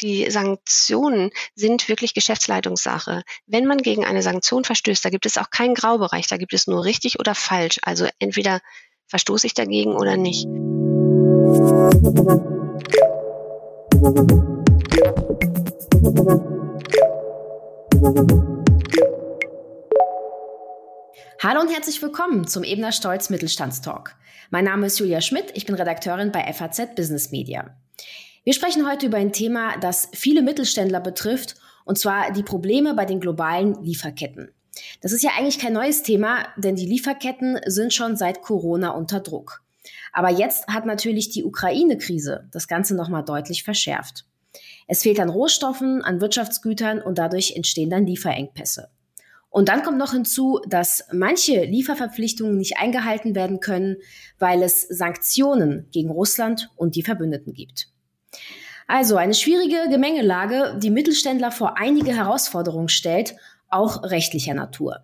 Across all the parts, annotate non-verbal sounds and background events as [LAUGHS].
die Sanktionen sind wirklich Geschäftsleitungssache. Wenn man gegen eine Sanktion verstößt, da gibt es auch keinen Graubereich, da gibt es nur richtig oder falsch. Also entweder verstoße ich dagegen oder nicht. Hallo und herzlich willkommen zum Ebner Stolz Mittelstandstalk. Mein Name ist Julia Schmidt, ich bin Redakteurin bei FAZ Business Media. Wir sprechen heute über ein Thema, das viele Mittelständler betrifft, und zwar die Probleme bei den globalen Lieferketten. Das ist ja eigentlich kein neues Thema, denn die Lieferketten sind schon seit Corona unter Druck. Aber jetzt hat natürlich die Ukraine-Krise das Ganze nochmal deutlich verschärft. Es fehlt an Rohstoffen, an Wirtschaftsgütern und dadurch entstehen dann Lieferengpässe. Und dann kommt noch hinzu, dass manche Lieferverpflichtungen nicht eingehalten werden können, weil es Sanktionen gegen Russland und die Verbündeten gibt. Also eine schwierige Gemengelage, die Mittelständler vor einige Herausforderungen stellt, auch rechtlicher Natur.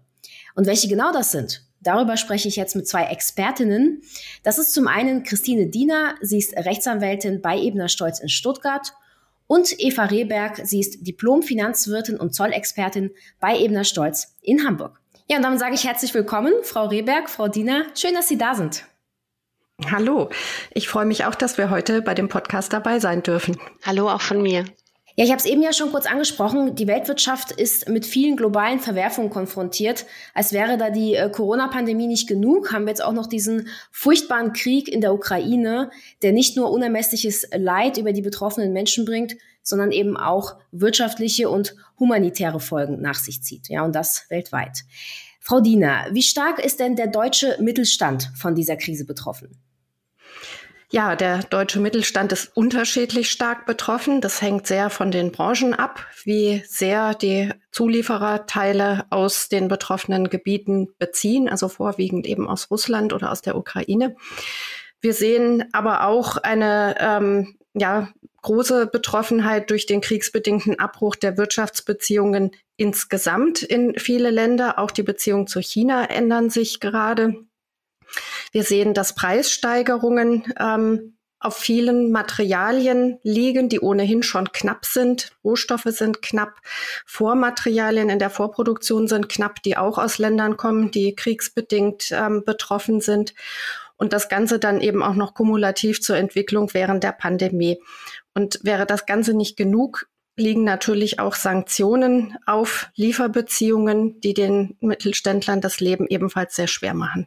Und welche genau das sind, darüber spreche ich jetzt mit zwei Expertinnen. Das ist zum einen Christine Diener, sie ist Rechtsanwältin bei Ebner Stolz in Stuttgart und Eva Rehberg, sie ist Diplom-Finanzwirtin und Zollexpertin bei Ebner Stolz in Hamburg. Ja, und damit sage ich herzlich willkommen, Frau Rehberg, Frau Diener. Schön, dass Sie da sind. Hallo, ich freue mich auch, dass wir heute bei dem Podcast dabei sein dürfen. Hallo auch von mir. Ja, ich habe es eben ja schon kurz angesprochen. Die Weltwirtschaft ist mit vielen globalen Verwerfungen konfrontiert. Als wäre da die äh, Corona-Pandemie nicht genug, haben wir jetzt auch noch diesen furchtbaren Krieg in der Ukraine, der nicht nur unermessliches Leid über die betroffenen Menschen bringt, sondern eben auch wirtschaftliche und humanitäre Folgen nach sich zieht. Ja, und das weltweit. Frau Diener, wie stark ist denn der deutsche Mittelstand von dieser Krise betroffen? Ja, der deutsche Mittelstand ist unterschiedlich stark betroffen. Das hängt sehr von den Branchen ab, wie sehr die Zulieferer Teile aus den betroffenen Gebieten beziehen, also vorwiegend eben aus Russland oder aus der Ukraine. Wir sehen aber auch eine ähm, ja, große Betroffenheit durch den kriegsbedingten Abbruch der Wirtschaftsbeziehungen insgesamt in viele Länder. Auch die Beziehungen zu China ändern sich gerade. Wir sehen, dass Preissteigerungen ähm, auf vielen Materialien liegen, die ohnehin schon knapp sind. Rohstoffe sind knapp, Vormaterialien in der Vorproduktion sind knapp, die auch aus Ländern kommen, die kriegsbedingt ähm, betroffen sind. Und das Ganze dann eben auch noch kumulativ zur Entwicklung während der Pandemie. Und wäre das Ganze nicht genug, liegen natürlich auch Sanktionen auf Lieferbeziehungen, die den Mittelständlern das Leben ebenfalls sehr schwer machen.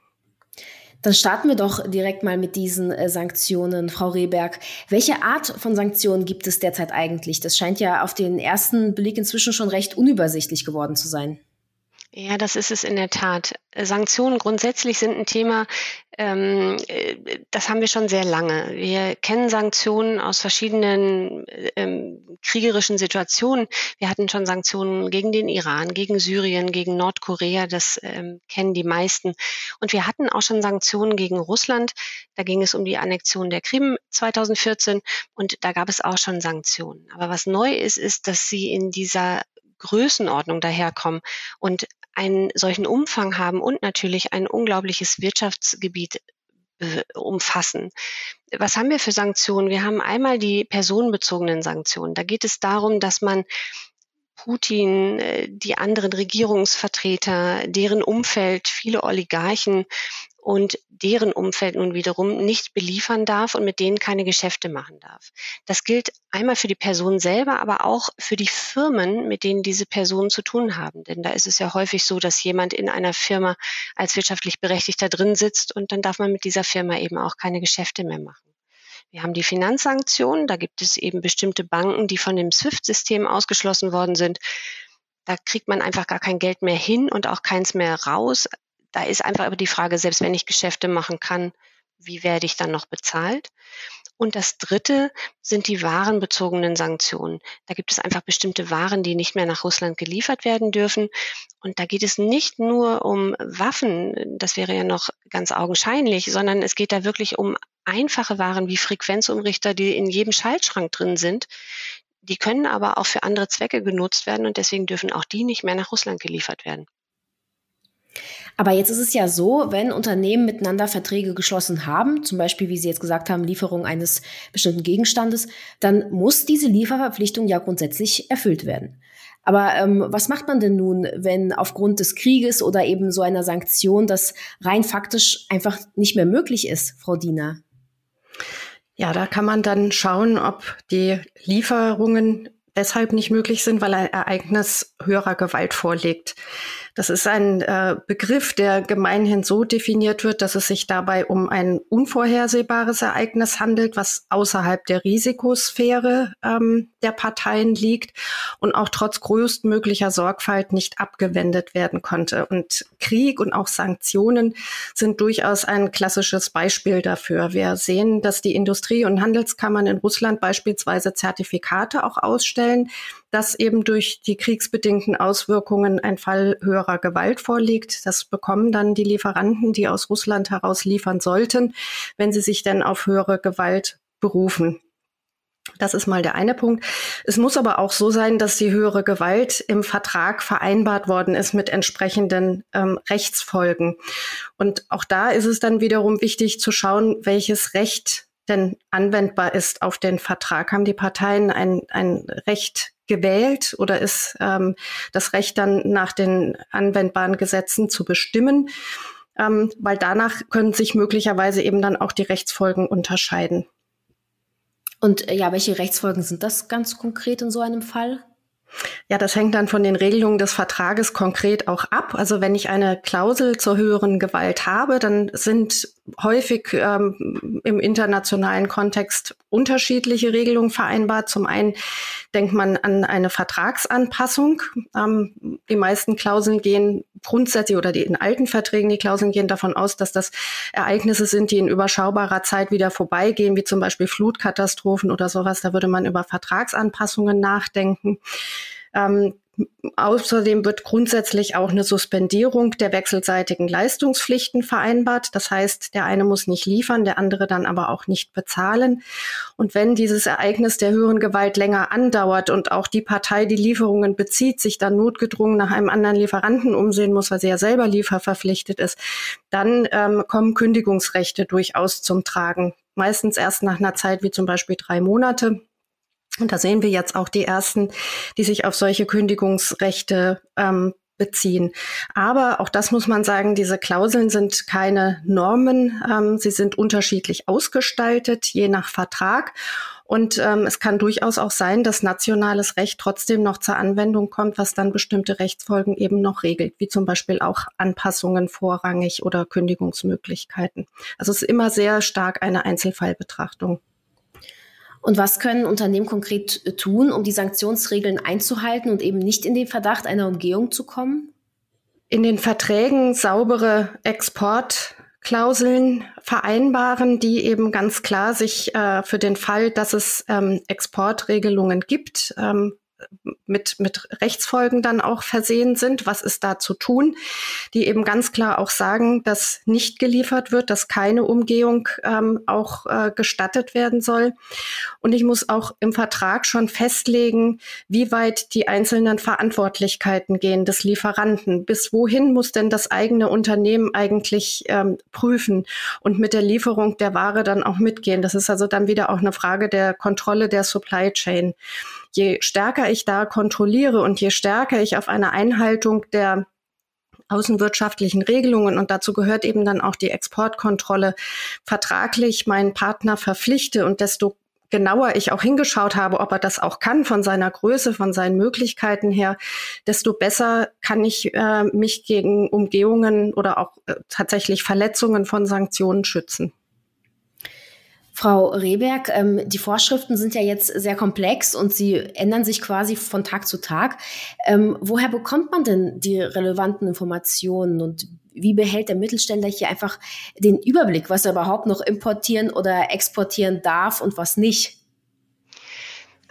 Dann starten wir doch direkt mal mit diesen äh, Sanktionen, Frau Rehberg. Welche Art von Sanktionen gibt es derzeit eigentlich? Das scheint ja auf den ersten Blick inzwischen schon recht unübersichtlich geworden zu sein. Ja, das ist es in der Tat. Sanktionen grundsätzlich sind ein Thema, ähm, äh, das haben wir schon sehr lange. Wir kennen Sanktionen aus verschiedenen ähm, kriegerischen Situationen. Wir hatten schon Sanktionen gegen den Iran, gegen Syrien, gegen Nordkorea, das ähm, kennen die meisten. Und wir hatten auch schon Sanktionen gegen Russland. Da ging es um die Annexion der Krim 2014 und da gab es auch schon Sanktionen. Aber was neu ist, ist, dass sie in dieser Größenordnung daherkommen und einen solchen Umfang haben und natürlich ein unglaubliches Wirtschaftsgebiet äh, umfassen. Was haben wir für Sanktionen? Wir haben einmal die personenbezogenen Sanktionen. Da geht es darum, dass man Putin, äh, die anderen Regierungsvertreter, deren Umfeld, viele Oligarchen und deren Umfeld nun wiederum nicht beliefern darf und mit denen keine Geschäfte machen darf. Das gilt einmal für die Person selber, aber auch für die Firmen, mit denen diese Personen zu tun haben. Denn da ist es ja häufig so, dass jemand in einer Firma als wirtschaftlich Berechtigter drin sitzt und dann darf man mit dieser Firma eben auch keine Geschäfte mehr machen. Wir haben die Finanzsanktionen, da gibt es eben bestimmte Banken, die von dem SWIFT-System ausgeschlossen worden sind. Da kriegt man einfach gar kein Geld mehr hin und auch keins mehr raus da ist einfach aber die Frage, selbst wenn ich Geschäfte machen kann, wie werde ich dann noch bezahlt? Und das Dritte sind die warenbezogenen Sanktionen. Da gibt es einfach bestimmte Waren, die nicht mehr nach Russland geliefert werden dürfen. Und da geht es nicht nur um Waffen, das wäre ja noch ganz augenscheinlich, sondern es geht da wirklich um einfache Waren wie Frequenzumrichter, die in jedem Schaltschrank drin sind. Die können aber auch für andere Zwecke genutzt werden und deswegen dürfen auch die nicht mehr nach Russland geliefert werden. Aber jetzt ist es ja so, wenn Unternehmen miteinander Verträge geschlossen haben, zum Beispiel, wie Sie jetzt gesagt haben, Lieferung eines bestimmten Gegenstandes, dann muss diese Lieferverpflichtung ja grundsätzlich erfüllt werden. Aber ähm, was macht man denn nun, wenn aufgrund des Krieges oder eben so einer Sanktion das rein faktisch einfach nicht mehr möglich ist, Frau Diener? Ja, da kann man dann schauen, ob die Lieferungen deshalb nicht möglich sind, weil ein Ereignis höherer Gewalt vorliegt. Das ist ein äh, Begriff, der gemeinhin so definiert wird, dass es sich dabei um ein unvorhersehbares Ereignis handelt, was außerhalb der Risikosphäre ähm, der Parteien liegt und auch trotz größtmöglicher Sorgfalt nicht abgewendet werden konnte. Und Krieg und auch Sanktionen sind durchaus ein klassisches Beispiel dafür. Wir sehen, dass die Industrie- und Handelskammern in Russland beispielsweise Zertifikate auch ausstellen, dass eben durch die kriegsbedingten Auswirkungen ein Fall höherer Gewalt vorliegt. Das bekommen dann die Lieferanten, die aus Russland heraus liefern sollten, wenn sie sich denn auf höhere Gewalt berufen. Das ist mal der eine Punkt. Es muss aber auch so sein, dass die höhere Gewalt im Vertrag vereinbart worden ist mit entsprechenden ähm, Rechtsfolgen. Und auch da ist es dann wiederum wichtig zu schauen, welches Recht denn anwendbar ist auf den Vertrag. Haben die Parteien ein, ein Recht gewählt oder ist ähm, das Recht dann nach den anwendbaren Gesetzen zu bestimmen? Ähm, weil danach können sich möglicherweise eben dann auch die Rechtsfolgen unterscheiden. Und äh, ja, welche Rechtsfolgen sind das ganz konkret in so einem Fall? Ja, das hängt dann von den Regelungen des Vertrages konkret auch ab. Also wenn ich eine Klausel zur höheren Gewalt habe, dann sind häufig ähm, im internationalen Kontext unterschiedliche Regelungen vereinbart. Zum einen denkt man an eine Vertragsanpassung. Ähm, die meisten Klauseln gehen grundsätzlich oder die in alten Verträgen, die Klauseln gehen davon aus, dass das Ereignisse sind, die in überschaubarer Zeit wieder vorbeigehen, wie zum Beispiel Flutkatastrophen oder sowas. Da würde man über Vertragsanpassungen nachdenken. Ähm, Außerdem wird grundsätzlich auch eine Suspendierung der wechselseitigen Leistungspflichten vereinbart. Das heißt, der eine muss nicht liefern, der andere dann aber auch nicht bezahlen. Und wenn dieses Ereignis der höheren Gewalt länger andauert und auch die Partei, die Lieferungen bezieht, sich dann notgedrungen nach einem anderen Lieferanten umsehen muss, weil sie ja selber lieferverpflichtet ist, dann ähm, kommen Kündigungsrechte durchaus zum Tragen. Meistens erst nach einer Zeit wie zum Beispiel drei Monate. Und da sehen wir jetzt auch die ersten, die sich auf solche Kündigungsrechte ähm, beziehen. Aber auch das muss man sagen, diese Klauseln sind keine Normen. Ähm, sie sind unterschiedlich ausgestaltet, je nach Vertrag. Und ähm, es kann durchaus auch sein, dass nationales Recht trotzdem noch zur Anwendung kommt, was dann bestimmte Rechtsfolgen eben noch regelt, wie zum Beispiel auch Anpassungen vorrangig oder Kündigungsmöglichkeiten. Also es ist immer sehr stark eine Einzelfallbetrachtung. Und was können Unternehmen konkret äh, tun, um die Sanktionsregeln einzuhalten und eben nicht in den Verdacht einer Umgehung zu kommen? In den Verträgen saubere Exportklauseln vereinbaren, die eben ganz klar sich äh, für den Fall, dass es ähm, Exportregelungen gibt, ähm, mit, mit Rechtsfolgen dann auch versehen sind. Was ist da zu tun? Die eben ganz klar auch sagen, dass nicht geliefert wird, dass keine Umgehung ähm, auch äh, gestattet werden soll. Und ich muss auch im Vertrag schon festlegen, wie weit die einzelnen Verantwortlichkeiten gehen des Lieferanten. Bis wohin muss denn das eigene Unternehmen eigentlich ähm, prüfen und mit der Lieferung der Ware dann auch mitgehen? Das ist also dann wieder auch eine Frage der Kontrolle der Supply Chain je stärker ich da kontrolliere und je stärker ich auf eine Einhaltung der außenwirtschaftlichen Regelungen und dazu gehört eben dann auch die Exportkontrolle vertraglich meinen Partner verpflichte und desto genauer ich auch hingeschaut habe, ob er das auch kann von seiner Größe, von seinen Möglichkeiten her, desto besser kann ich äh, mich gegen Umgehungen oder auch äh, tatsächlich Verletzungen von Sanktionen schützen. Frau Rehberg, ähm, die Vorschriften sind ja jetzt sehr komplex und sie ändern sich quasi von Tag zu Tag. Ähm, woher bekommt man denn die relevanten Informationen und wie behält der Mittelständler hier einfach den Überblick, was er überhaupt noch importieren oder exportieren darf und was nicht?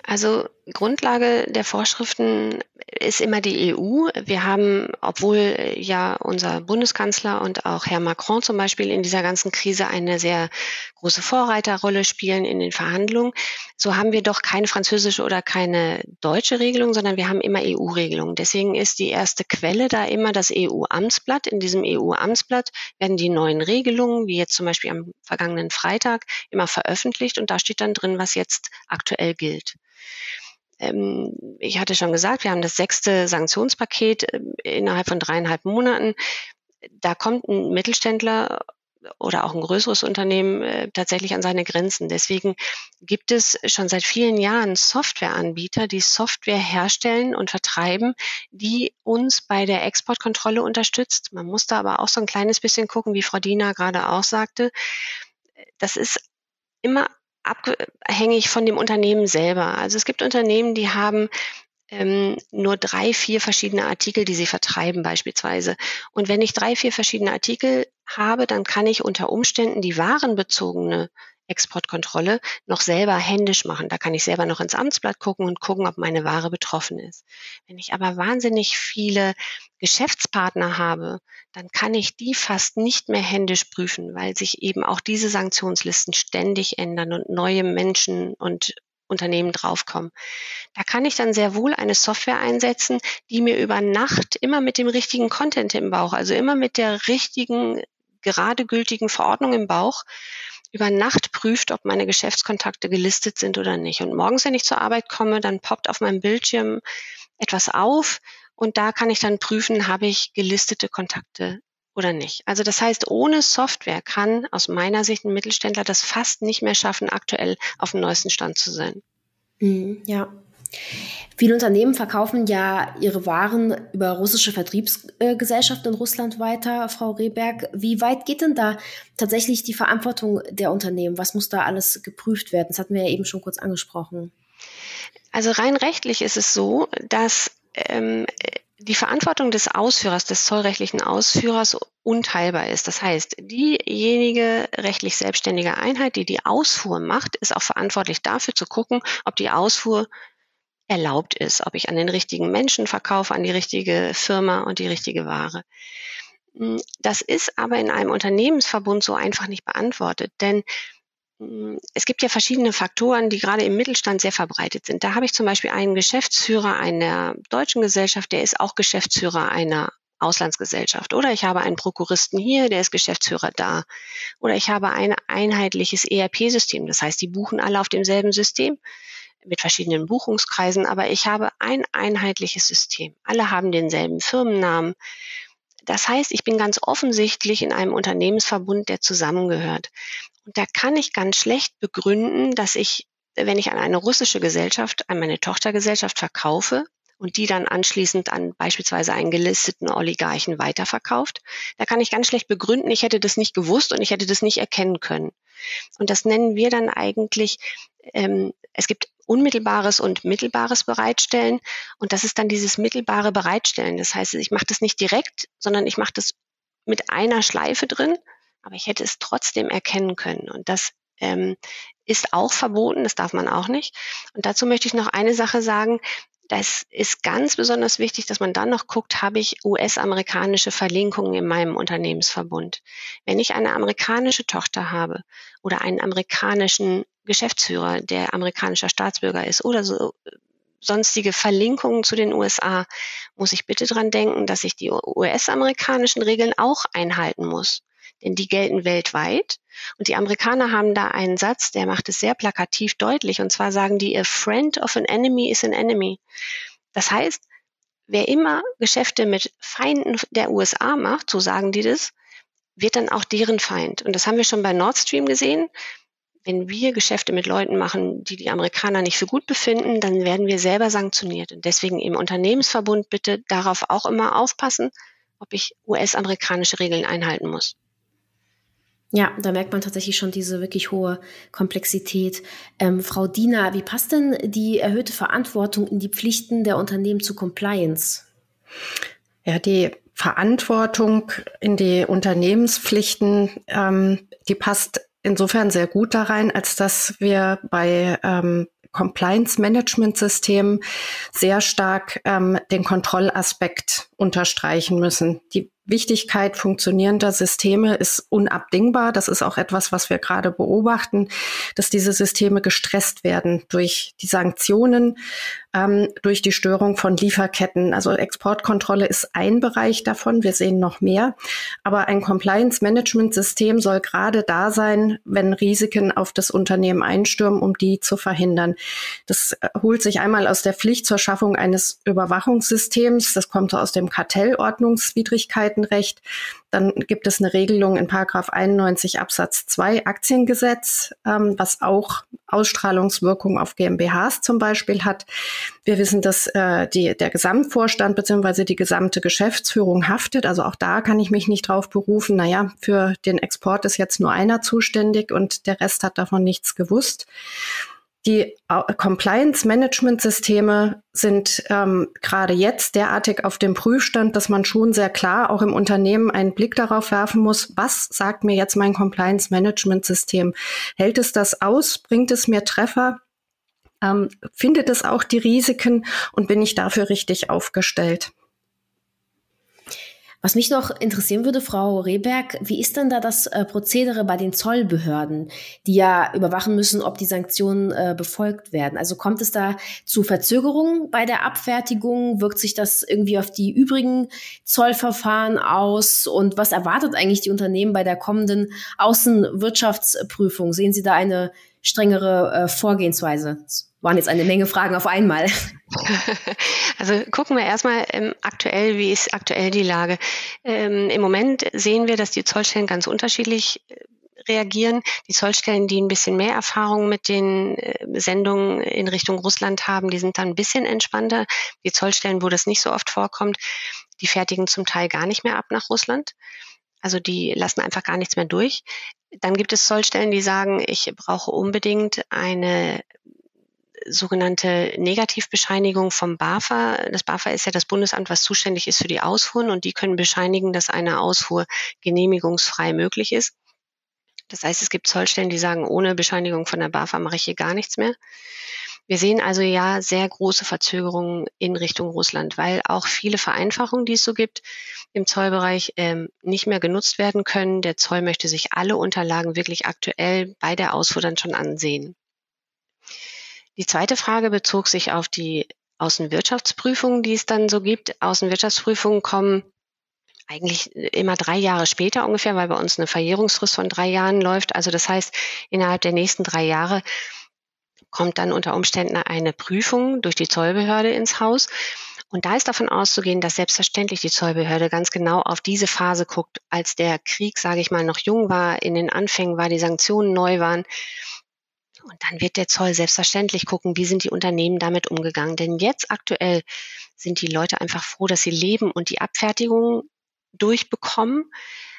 Also Grundlage der Vorschriften ist immer die EU. Wir haben, obwohl ja unser Bundeskanzler und auch Herr Macron zum Beispiel in dieser ganzen Krise eine sehr große Vorreiterrolle spielen in den Verhandlungen, so haben wir doch keine französische oder keine deutsche Regelung, sondern wir haben immer EU-Regelungen. Deswegen ist die erste Quelle da immer das EU-Amtsblatt. In diesem EU-Amtsblatt werden die neuen Regelungen, wie jetzt zum Beispiel am vergangenen Freitag, immer veröffentlicht und da steht dann drin, was jetzt aktuell gilt ähm, ich hatte schon gesagt, wir haben das sechste Sanktionspaket äh, innerhalb von dreieinhalb Monaten. Da kommt ein Mittelständler oder auch ein größeres Unternehmen äh, tatsächlich an seine Grenzen. Deswegen gibt es schon seit vielen Jahren Softwareanbieter, die Software herstellen und vertreiben, die uns bei der Exportkontrolle unterstützt. Man muss da aber auch so ein kleines bisschen gucken, wie Frau Diener gerade auch sagte. Das ist immer abhängig von dem Unternehmen selber. Also es gibt Unternehmen, die haben ähm, nur drei, vier verschiedene Artikel, die sie vertreiben beispielsweise. Und wenn ich drei, vier verschiedene Artikel habe, dann kann ich unter Umständen die warenbezogene Exportkontrolle noch selber händisch machen. Da kann ich selber noch ins Amtsblatt gucken und gucken, ob meine Ware betroffen ist. Wenn ich aber wahnsinnig viele Geschäftspartner habe, dann kann ich die fast nicht mehr händisch prüfen, weil sich eben auch diese Sanktionslisten ständig ändern und neue Menschen und Unternehmen draufkommen. Da kann ich dann sehr wohl eine Software einsetzen, die mir über Nacht immer mit dem richtigen Content im Bauch, also immer mit der richtigen, gerade gültigen Verordnung im Bauch, über Nacht prüft, ob meine Geschäftskontakte gelistet sind oder nicht. Und morgens, wenn ich zur Arbeit komme, dann poppt auf meinem Bildschirm etwas auf und da kann ich dann prüfen, habe ich gelistete Kontakte oder nicht. Also das heißt, ohne Software kann aus meiner Sicht ein Mittelständler das fast nicht mehr schaffen, aktuell auf dem neuesten Stand zu sein. Mhm, ja, Viele Unternehmen verkaufen ja ihre Waren über russische Vertriebsgesellschaften in Russland weiter. Frau Rehberg, wie weit geht denn da tatsächlich die Verantwortung der Unternehmen? Was muss da alles geprüft werden? Das hatten wir ja eben schon kurz angesprochen. Also rein rechtlich ist es so, dass ähm, die Verantwortung des Ausführers, des zollrechtlichen Ausführers unteilbar ist. Das heißt, diejenige rechtlich selbstständige Einheit, die die Ausfuhr macht, ist auch verantwortlich dafür zu gucken, ob die Ausfuhr erlaubt ist, ob ich an den richtigen Menschen verkaufe, an die richtige Firma und die richtige Ware. Hm, das ist aber in einem Unternehmensverbund so einfach nicht beantwortet, denn hm, es gibt ja verschiedene Faktoren, die gerade im Mittelstand sehr verbreitet sind. Da habe ich zum Beispiel einen Geschäftsführer einer deutschen Gesellschaft, der ist auch Geschäftsführer einer Auslandsgesellschaft. Oder ich habe einen Prokuristen hier, der ist Geschäftsführer da. Oder ich habe ein einheitliches ERP-System. Das heißt, die buchen alle auf demselben System mit verschiedenen Buchungskreisen, aber ich habe ein einheitliches System. Alle haben denselben Firmennamen. Das heißt, ich bin ganz offensichtlich in einem Unternehmensverbund, der zusammengehört. Und da kann ich ganz schlecht begründen, dass ich, wenn ich an eine russische Gesellschaft, an meine Tochtergesellschaft verkaufe, und die dann anschließend an beispielsweise einen gelisteten Oligarchen weiterverkauft. Da kann ich ganz schlecht begründen, ich hätte das nicht gewusst und ich hätte das nicht erkennen können. Und das nennen wir dann eigentlich, ähm, es gibt unmittelbares und mittelbares Bereitstellen. Und das ist dann dieses mittelbare Bereitstellen. Das heißt, ich mache das nicht direkt, sondern ich mache das mit einer Schleife drin, aber ich hätte es trotzdem erkennen können. Und das ähm, ist auch verboten, das darf man auch nicht. Und dazu möchte ich noch eine Sache sagen. Das ist ganz besonders wichtig, dass man dann noch guckt, habe ich US-amerikanische Verlinkungen in meinem Unternehmensverbund. Wenn ich eine amerikanische Tochter habe oder einen amerikanischen Geschäftsführer, der amerikanischer Staatsbürger ist oder so sonstige Verlinkungen zu den USA, muss ich bitte dran denken, dass ich die US-amerikanischen Regeln auch einhalten muss. Denn die gelten weltweit. Und die Amerikaner haben da einen Satz, der macht es sehr plakativ deutlich. Und zwar sagen die, a friend of an enemy is an enemy. Das heißt, wer immer Geschäfte mit Feinden der USA macht, so sagen die das, wird dann auch deren Feind. Und das haben wir schon bei Nord Stream gesehen wenn wir Geschäfte mit Leuten machen, die die Amerikaner nicht für gut befinden, dann werden wir selber sanktioniert. Und deswegen im Unternehmensverbund bitte darauf auch immer aufpassen, ob ich US-amerikanische Regeln einhalten muss. Ja, da merkt man tatsächlich schon diese wirklich hohe Komplexität. Ähm, Frau Diener, wie passt denn die erhöhte Verantwortung in die Pflichten der Unternehmen zu Compliance? Ja, die Verantwortung in die Unternehmenspflichten, ähm, die passt insofern sehr gut da rein, als dass wir bei ähm, Compliance-Management-System sehr stark ähm, den Kontrollaspekt unterstreichen müssen. Die Wichtigkeit funktionierender Systeme ist unabdingbar. Das ist auch etwas, was wir gerade beobachten, dass diese Systeme gestresst werden durch die Sanktionen, ähm, durch die Störung von Lieferketten. Also Exportkontrolle ist ein Bereich davon. Wir sehen noch mehr. Aber ein Compliance-Management-System soll gerade da sein, wenn Risiken auf das Unternehmen einstürmen, um die zu verhindern. Das äh, holt sich einmal aus der Pflicht zur Schaffung eines Überwachungssystems. Das kommt aus dem Kartellordnungswidrigkeiten Aktienrecht. Dann gibt es eine Regelung in Paragraph 91 Absatz 2 Aktiengesetz, ähm, was auch Ausstrahlungswirkung auf GmbHs zum Beispiel hat. Wir wissen, dass äh, die, der Gesamtvorstand beziehungsweise die gesamte Geschäftsführung haftet. Also auch da kann ich mich nicht drauf berufen. Naja, für den Export ist jetzt nur einer zuständig und der Rest hat davon nichts gewusst. Die Compliance-Management-Systeme sind ähm, gerade jetzt derartig auf dem Prüfstand, dass man schon sehr klar auch im Unternehmen einen Blick darauf werfen muss, was sagt mir jetzt mein Compliance-Management-System? Hält es das aus? Bringt es mir Treffer? Ähm, findet es auch die Risiken und bin ich dafür richtig aufgestellt? Was mich noch interessieren würde, Frau Rehberg, wie ist denn da das äh, Prozedere bei den Zollbehörden, die ja überwachen müssen, ob die Sanktionen äh, befolgt werden? Also kommt es da zu Verzögerungen bei der Abfertigung? Wirkt sich das irgendwie auf die übrigen Zollverfahren aus? Und was erwartet eigentlich die Unternehmen bei der kommenden Außenwirtschaftsprüfung? Sehen Sie da eine strengere äh, Vorgehensweise? Waren jetzt eine Menge Fragen auf einmal. [LAUGHS] Also gucken wir erstmal ähm, aktuell, wie ist aktuell die Lage. Ähm, Im Moment sehen wir, dass die Zollstellen ganz unterschiedlich äh, reagieren. Die Zollstellen, die ein bisschen mehr Erfahrung mit den äh, Sendungen in Richtung Russland haben, die sind dann ein bisschen entspannter. Die Zollstellen, wo das nicht so oft vorkommt, die fertigen zum Teil gar nicht mehr ab nach Russland. Also die lassen einfach gar nichts mehr durch. Dann gibt es Zollstellen, die sagen, ich brauche unbedingt eine sogenannte Negativbescheinigung vom BAFA. Das BAFA ist ja das Bundesamt, was zuständig ist für die Ausfuhren und die können bescheinigen, dass eine Ausfuhr genehmigungsfrei möglich ist. Das heißt, es gibt Zollstellen, die sagen, ohne Bescheinigung von der BAFA mache ich hier gar nichts mehr. Wir sehen also ja sehr große Verzögerungen in Richtung Russland, weil auch viele Vereinfachungen, die es so gibt im Zollbereich, ähm, nicht mehr genutzt werden können. Der Zoll möchte sich alle Unterlagen wirklich aktuell bei der Ausfuhr dann schon ansehen. Die zweite Frage bezog sich auf die Außenwirtschaftsprüfungen, die es dann so gibt. Außenwirtschaftsprüfungen kommen eigentlich immer drei Jahre später ungefähr, weil bei uns eine Verjährungsfrist von drei Jahren läuft. Also das heißt, innerhalb der nächsten drei Jahre kommt dann unter Umständen eine Prüfung durch die Zollbehörde ins Haus. Und da ist davon auszugehen, dass selbstverständlich die Zollbehörde ganz genau auf diese Phase guckt, als der Krieg, sage ich mal, noch jung war, in den Anfängen war, die Sanktionen neu waren und dann wird der Zoll selbstverständlich gucken, wie sind die Unternehmen damit umgegangen. Denn jetzt aktuell sind die Leute einfach froh, dass sie leben und die Abfertigung durchbekommen.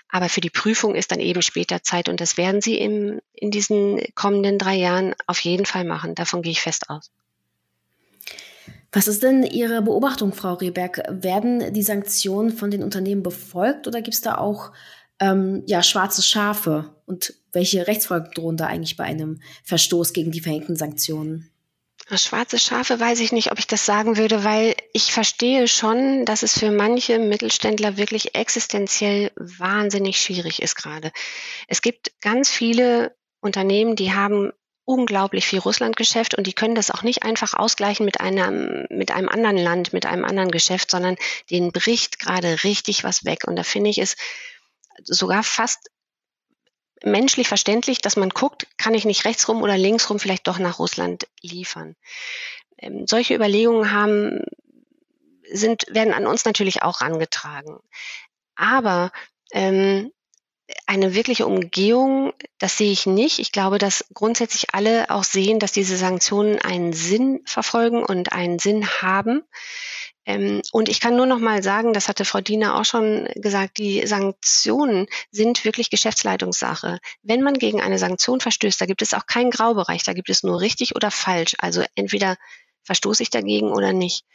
Aber für die Prüfung ist dann eben später Zeit und das werden sie im, in diesen kommenden drei Jahren auf jeden Fall machen. Davon gehe ich fest aus. Was ist denn Ihre Beobachtung, Frau Rehberg? Werden die Sanktionen von den Unternehmen befolgt oder gibt es da auch ähm, ja, schwarze Schafe? Und welche Rechtsfolgen drohen da eigentlich bei einem Verstoß gegen die verhängten Sanktionen? Schwarze Schafe weiß ich nicht, ob ich das sagen würde, weil ich verstehe schon, dass es für manche Mittelständler wirklich existenziell wahnsinnig schwierig ist gerade. Es gibt ganz viele Unternehmen, die haben unglaublich viel Russlandgeschäft und die können das auch nicht einfach ausgleichen mit einem, mit einem anderen Land, mit einem anderen Geschäft, sondern denen bricht gerade richtig was weg. Und da finde ich es sogar fast menschlich verständlich, dass man guckt, kann ich nicht rechtsrum oder linksrum vielleicht doch nach Russland liefern. Ähm, solche Überlegungen haben, sind, werden an uns natürlich auch rangetragen. Aber ähm, eine wirkliche Umgehung, das sehe ich nicht. Ich glaube, dass grundsätzlich alle auch sehen, dass diese Sanktionen einen Sinn verfolgen und einen Sinn haben. Ähm, und ich kann nur noch mal sagen, das hatte Frau Diener auch schon gesagt, die Sanktionen sind wirklich Geschäftsleitungssache. Wenn man gegen eine Sanktion verstößt, da gibt es auch keinen Graubereich, da gibt es nur richtig oder falsch. Also entweder verstoße ich dagegen oder nicht.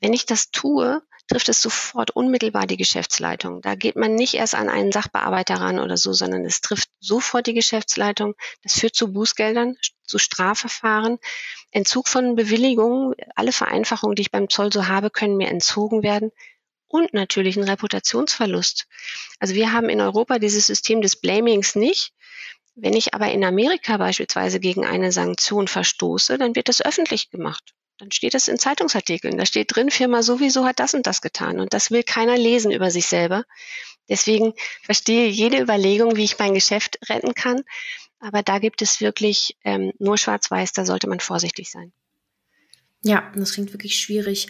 Wenn ich das tue, trifft es sofort unmittelbar die Geschäftsleitung. Da geht man nicht erst an einen Sachbearbeiter ran oder so, sondern es trifft sofort die Geschäftsleitung. Das führt zu Bußgeldern, zu Strafverfahren, Entzug von Bewilligungen. Alle Vereinfachungen, die ich beim Zoll so habe, können mir entzogen werden und natürlich einen Reputationsverlust. Also wir haben in Europa dieses System des Blamings nicht. Wenn ich aber in Amerika beispielsweise gegen eine Sanktion verstoße, dann wird das öffentlich gemacht. Dann steht das in Zeitungsartikeln. Da steht drin, Firma sowieso hat das und das getan. Und das will keiner lesen über sich selber. Deswegen verstehe jede Überlegung, wie ich mein Geschäft retten kann. Aber da gibt es wirklich ähm, nur schwarz-weiß, da sollte man vorsichtig sein. Ja, das klingt wirklich schwierig.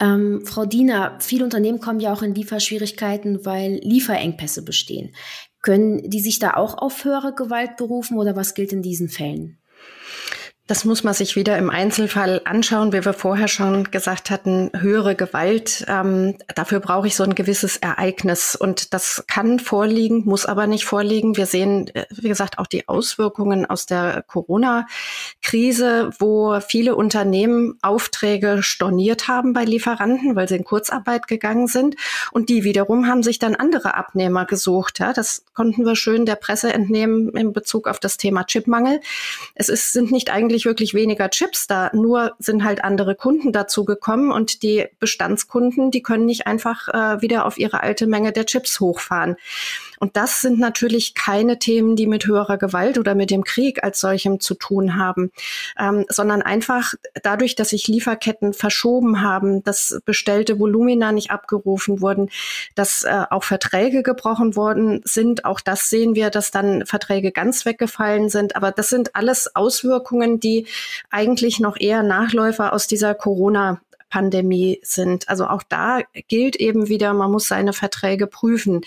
Ähm, Frau Diener, viele Unternehmen kommen ja auch in Lieferschwierigkeiten, weil Lieferengpässe bestehen. Können die sich da auch auf höhere Gewalt berufen oder was gilt in diesen Fällen? Das muss man sich wieder im Einzelfall anschauen, wie wir vorher schon gesagt hatten, höhere Gewalt. Ähm, dafür brauche ich so ein gewisses Ereignis und das kann vorliegen, muss aber nicht vorliegen. Wir sehen, äh, wie gesagt, auch die Auswirkungen aus der Corona-Krise, wo viele Unternehmen Aufträge storniert haben bei Lieferanten, weil sie in Kurzarbeit gegangen sind und die wiederum haben sich dann andere Abnehmer gesucht. Ja, das konnten wir schön der Presse entnehmen in Bezug auf das Thema Chipmangel. Es ist, sind nicht eigentlich eigentlich wirklich weniger Chips da, nur sind halt andere Kunden dazu gekommen und die Bestandskunden, die können nicht einfach äh, wieder auf ihre alte Menge der Chips hochfahren. Und das sind natürlich keine Themen, die mit höherer Gewalt oder mit dem Krieg als solchem zu tun haben, ähm, sondern einfach dadurch, dass sich Lieferketten verschoben haben, dass bestellte Volumina nicht abgerufen wurden, dass äh, auch Verträge gebrochen worden sind. Auch das sehen wir, dass dann Verträge ganz weggefallen sind. Aber das sind alles Auswirkungen, die eigentlich noch eher Nachläufer aus dieser Corona Pandemie sind. Also auch da gilt eben wieder, man muss seine Verträge prüfen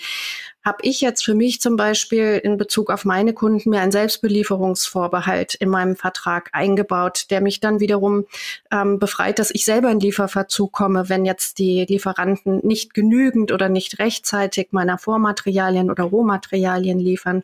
habe ich jetzt für mich zum Beispiel in Bezug auf meine Kunden mir einen Selbstbelieferungsvorbehalt in meinem Vertrag eingebaut, der mich dann wiederum ähm, befreit, dass ich selber in Lieferverzug komme, wenn jetzt die Lieferanten nicht genügend oder nicht rechtzeitig meiner Vormaterialien oder Rohmaterialien liefern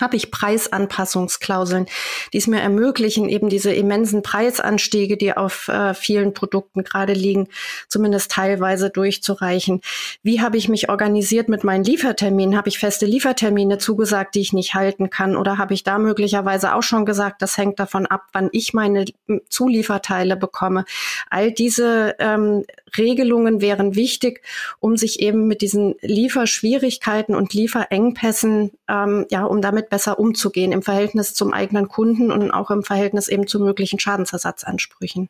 habe ich Preisanpassungsklauseln, die es mir ermöglichen, eben diese immensen Preisanstiege, die auf äh, vielen Produkten gerade liegen, zumindest teilweise durchzureichen. Wie habe ich mich organisiert mit meinen Lieferterminen? Habe ich feste Liefertermine zugesagt, die ich nicht halten kann? Oder habe ich da möglicherweise auch schon gesagt, das hängt davon ab, wann ich meine Zulieferteile bekomme? All diese ähm, Regelungen wären wichtig, um sich eben mit diesen Lieferschwierigkeiten und Lieferengpässen, ähm, ja, um damit besser umzugehen im Verhältnis zum eigenen Kunden und auch im Verhältnis eben zu möglichen Schadensersatzansprüchen.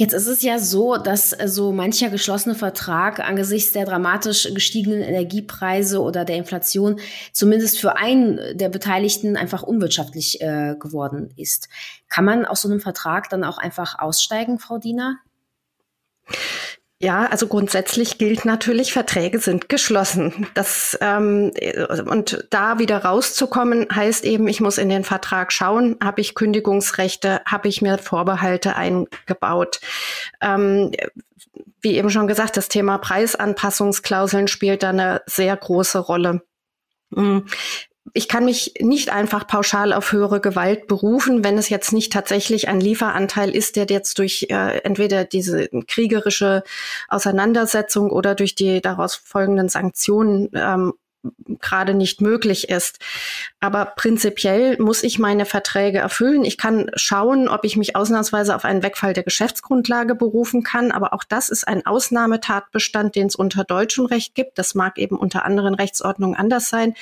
Jetzt ist es ja so, dass so mancher geschlossene Vertrag angesichts der dramatisch gestiegenen Energiepreise oder der Inflation zumindest für einen der Beteiligten einfach unwirtschaftlich äh, geworden ist. Kann man aus so einem Vertrag dann auch einfach aussteigen, Frau Diener? Ja, also grundsätzlich gilt natürlich, Verträge sind geschlossen. Das, ähm, und da wieder rauszukommen, heißt eben, ich muss in den Vertrag schauen, habe ich Kündigungsrechte, habe ich mir Vorbehalte eingebaut. Ähm, wie eben schon gesagt, das Thema Preisanpassungsklauseln spielt da eine sehr große Rolle. Ich kann mich nicht einfach pauschal auf höhere Gewalt berufen, wenn es jetzt nicht tatsächlich ein Lieferanteil ist, der jetzt durch äh, entweder diese kriegerische Auseinandersetzung oder durch die daraus folgenden Sanktionen ähm, gerade nicht möglich ist. Aber prinzipiell muss ich meine Verträge erfüllen. Ich kann schauen, ob ich mich ausnahmsweise auf einen Wegfall der Geschäftsgrundlage berufen kann. Aber auch das ist ein Ausnahmetatbestand, den es unter deutschem Recht gibt. Das mag eben unter anderen Rechtsordnungen anders sein.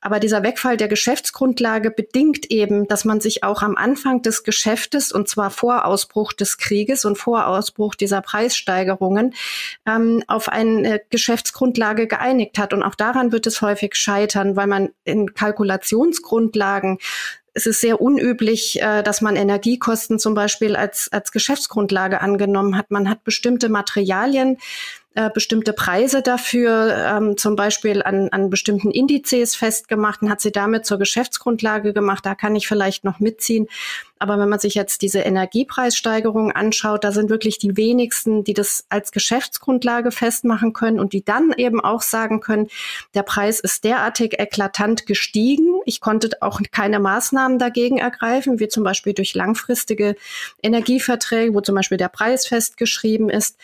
Aber dieser Wegfall der Geschäftsgrundlage bedingt eben, dass man sich auch am Anfang des Geschäftes und zwar vor Ausbruch des Krieges und vor Ausbruch dieser Preissteigerungen ähm, auf eine Geschäftsgrundlage geeinigt hat. Und auch daran wird es häufig scheitern, weil man in Kalkulationsgrundlagen es ist sehr unüblich, äh, dass man Energiekosten zum Beispiel als, als Geschäftsgrundlage angenommen hat. Man hat bestimmte Materialien, äh, bestimmte Preise dafür, ähm, zum Beispiel an, an bestimmten Indizes festgemacht und hat sie damit zur Geschäftsgrundlage gemacht. Da kann ich vielleicht noch mitziehen. Aber wenn man sich jetzt diese Energiepreissteigerung anschaut, da sind wirklich die wenigsten, die das als Geschäftsgrundlage festmachen können und die dann eben auch sagen können, der Preis ist derartig eklatant gestiegen. Ich konnte auch keine Maßnahmen dagegen ergreifen, wie zum Beispiel durch langfristige Energieverträge, wo zum Beispiel der Preis festgeschrieben ist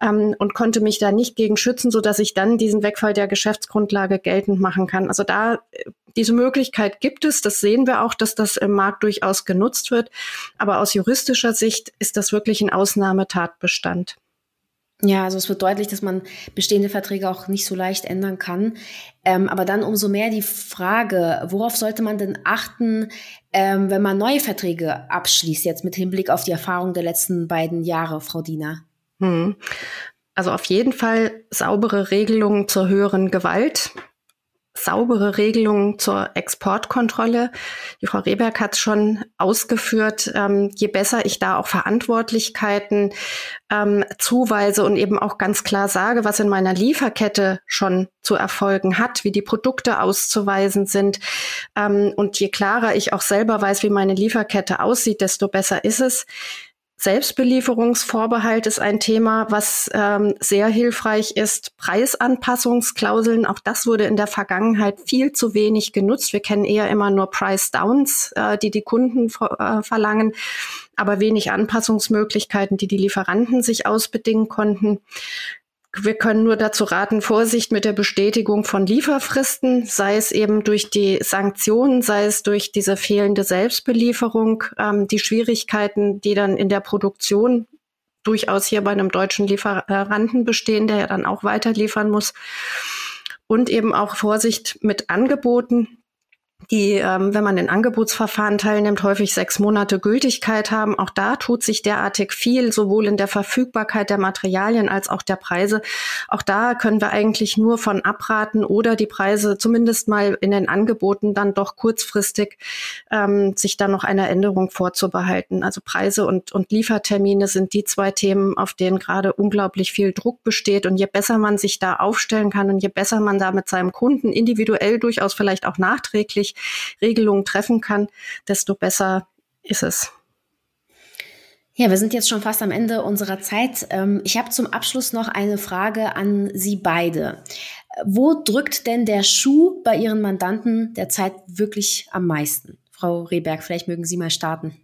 ähm, und konnte mich da nicht gegen schützen, so dass ich dann diesen Wegfall der Geschäftsgrundlage geltend machen kann. Also da diese Möglichkeit gibt es. Das sehen wir auch, dass das im Markt durchaus genutzt wird. Aber aus juristischer Sicht ist das wirklich ein Ausnahmetatbestand. Ja, also es wird deutlich, dass man bestehende Verträge auch nicht so leicht ändern kann. Ähm, aber dann umso mehr die Frage, worauf sollte man denn achten, ähm, wenn man neue Verträge abschließt, jetzt mit Hinblick auf die Erfahrung der letzten beiden Jahre, Frau Diener? Hm. Also auf jeden Fall saubere Regelungen zur höheren Gewalt saubere Regelungen zur Exportkontrolle. Die Frau Rehberg hat es schon ausgeführt. Ähm, je besser ich da auch Verantwortlichkeiten ähm, zuweise und eben auch ganz klar sage, was in meiner Lieferkette schon zu erfolgen hat, wie die Produkte auszuweisen sind. Ähm, und je klarer ich auch selber weiß, wie meine Lieferkette aussieht, desto besser ist es. Selbstbelieferungsvorbehalt ist ein Thema, was ähm, sehr hilfreich ist. Preisanpassungsklauseln, auch das wurde in der Vergangenheit viel zu wenig genutzt. Wir kennen eher immer nur Price Downs, äh, die die Kunden äh, verlangen, aber wenig Anpassungsmöglichkeiten, die die Lieferanten sich ausbedingen konnten. Wir können nur dazu raten, Vorsicht mit der Bestätigung von Lieferfristen, sei es eben durch die Sanktionen, sei es durch diese fehlende Selbstbelieferung, ähm, die Schwierigkeiten, die dann in der Produktion durchaus hier bei einem deutschen Lieferanten bestehen, der ja dann auch weiter liefern muss. Und eben auch Vorsicht mit Angeboten, die, ähm, wenn man in Angebotsverfahren teilnimmt, häufig sechs Monate Gültigkeit haben. Auch da tut sich derartig viel, sowohl in der Verfügbarkeit der Materialien als auch der Preise. Auch da können wir eigentlich nur von abraten oder die Preise zumindest mal in den Angeboten dann doch kurzfristig ähm, sich dann noch einer Änderung vorzubehalten. Also Preise und, und Liefertermine sind die zwei Themen, auf denen gerade unglaublich viel Druck besteht. Und je besser man sich da aufstellen kann und je besser man da mit seinem Kunden individuell durchaus vielleicht auch nachträglich Regelungen treffen kann, desto besser ist es. Ja, wir sind jetzt schon fast am Ende unserer Zeit. Ähm, ich habe zum Abschluss noch eine Frage an Sie beide. Wo drückt denn der Schuh bei Ihren Mandanten derzeit wirklich am meisten? Frau Rehberg, vielleicht mögen Sie mal starten.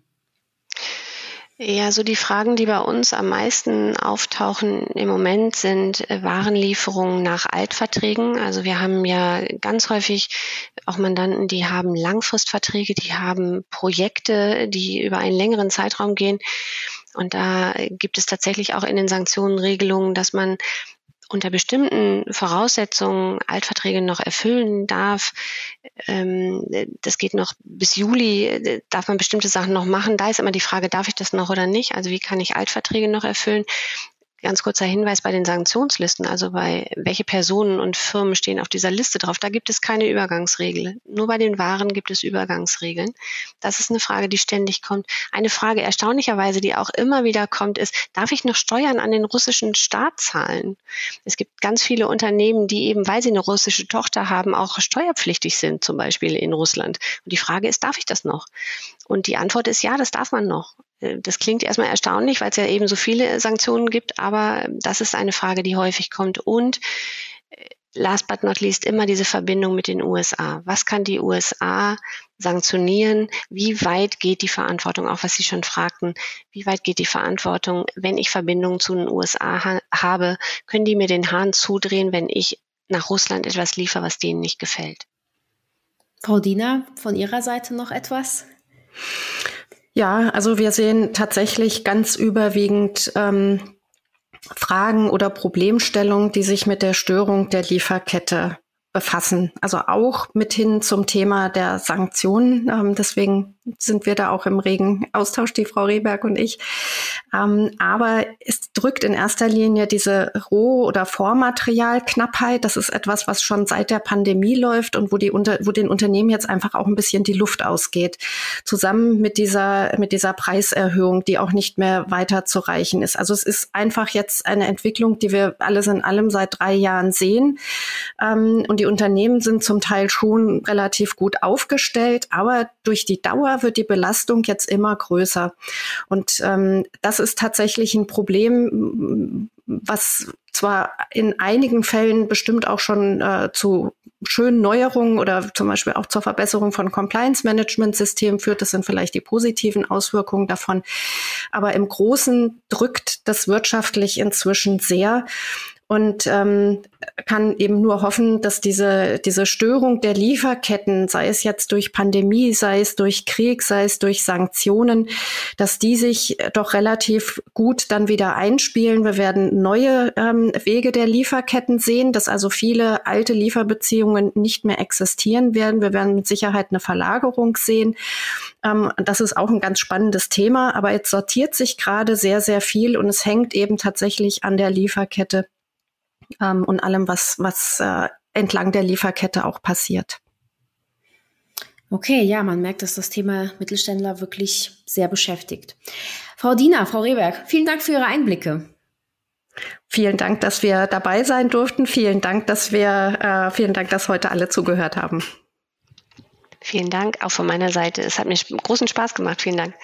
Ja, so die Fragen, die bei uns am meisten auftauchen im Moment sind äh, Warenlieferungen nach Altverträgen. Also wir haben ja ganz häufig auch Mandanten, die haben Langfristverträge, die haben Projekte, die über einen längeren Zeitraum gehen. Und da gibt es tatsächlich auch in den Sanktionenregelungen, dass man unter bestimmten Voraussetzungen Altverträge noch erfüllen darf. Ähm, das geht noch bis Juli, darf man bestimmte Sachen noch machen. Da ist immer die Frage, darf ich das noch oder nicht? Also wie kann ich Altverträge noch erfüllen? Ganz kurzer Hinweis bei den Sanktionslisten, also bei welche Personen und Firmen stehen auf dieser Liste drauf. Da gibt es keine Übergangsregel. Nur bei den Waren gibt es Übergangsregeln. Das ist eine Frage, die ständig kommt. Eine Frage erstaunlicherweise, die auch immer wieder kommt, ist, darf ich noch Steuern an den russischen Staat zahlen? Es gibt ganz viele Unternehmen, die eben, weil sie eine russische Tochter haben, auch steuerpflichtig sind, zum Beispiel in Russland. Und die Frage ist, darf ich das noch? Und die Antwort ist ja, das darf man noch. Äh, das klingt erstmal erstaunlich, weil es ja eben so viele Sanktionen gibt, aber das ist eine Frage, die häufig kommt. Und äh, last but not least immer diese Verbindung mit den USA. Was kann die USA sanktionieren? Wie weit geht die Verantwortung, auch was Sie schon fragten, wie weit geht die Verantwortung, wenn ich Verbindungen zu den USA ha habe? Können die mir den Hahn zudrehen, wenn ich nach Russland etwas liefere, was denen nicht gefällt? Frau Diener, von Ihrer Seite noch etwas? Ja, also wir sehen tatsächlich ganz überwiegend ähm, Fragen oder Problemstellungen, die sich mit der Störung der Lieferkette befassen. Also auch mithin zum Thema der Sanktionen. Ähm, deswegen sind wir da auch im regen Austausch, die Frau Rehberg und ich. Ähm, aber es drückt in erster Linie diese Roh- oder Vormaterialknappheit. Das ist etwas, was schon seit der Pandemie läuft und wo, die unter, wo den Unternehmen jetzt einfach auch ein bisschen die Luft ausgeht. Zusammen mit dieser, mit dieser Preiserhöhung, die auch nicht mehr weiterzureichen ist. Also es ist einfach jetzt eine Entwicklung, die wir alles in allem seit drei Jahren sehen. Ähm, und die Unternehmen sind zum Teil schon relativ gut aufgestellt, aber durch die Dauer Wird die Belastung jetzt immer größer. Und ähm, das ist tatsächlich ein Problem, was zwar in einigen Fällen bestimmt auch schon äh, zu schönen Neuerungen oder zum Beispiel auch zur Verbesserung von Compliance-Management-Systemen führt. Das sind vielleicht die positiven Auswirkungen davon. Aber im Großen drückt das wirtschaftlich inzwischen sehr und ähm, kann eben nur hoffen, dass diese, diese Störung der Lieferketten, sei es jetzt durch Pandemie, sei es durch Krieg, sei es durch Sanktionen, dass die sich doch relativ gut dann wieder einspielen. Wir werden neue ähm, Wege der Lieferketten sehen, dass also viele alte Lieferbeziehungen nicht mehr existieren werden. Wir werden mit Sicherheit eine Verlagerung sehen. Ähm, das ist auch ein ganz spannendes Thema, aber jetzt sortiert sich gerade sehr, sehr viel und es hängt eben tatsächlich an der Lieferkette ähm, und allem, was, was äh, entlang der Lieferkette auch passiert. Okay, ja, man merkt, dass das Thema Mittelständler wirklich sehr beschäftigt. Frau Diener, Frau Rehberg, vielen Dank für Ihre Einblicke. Vielen Dank, dass wir dabei sein durften. Vielen Dank, dass wir, äh, vielen Dank, dass heute alle zugehört haben. Vielen Dank, auch von meiner Seite. Es hat mir großen Spaß gemacht. Vielen Dank.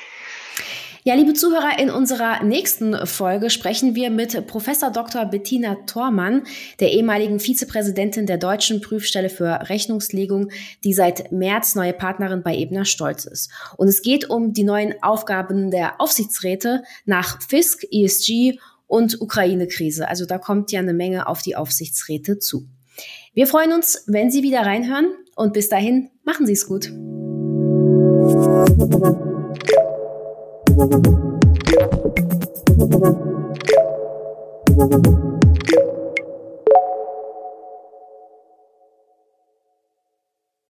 Ja, liebe Zuhörer, in unserer nächsten Folge sprechen wir mit Professor Dr. Bettina Thormann, der ehemaligen Vizepräsidentin der Deutschen Prüfstelle für Rechnungslegung, die seit März neue Partnerin bei Ebner Stolz ist. Und es geht um die neuen Aufgaben der Aufsichtsräte nach FISK, ESG und Ukraine-Krise. Also da kommt ja eine Menge auf die Aufsichtsräte zu. Wir freuen uns, wenn Sie wieder reinhören und bis dahin machen Sie es gut. Thank you.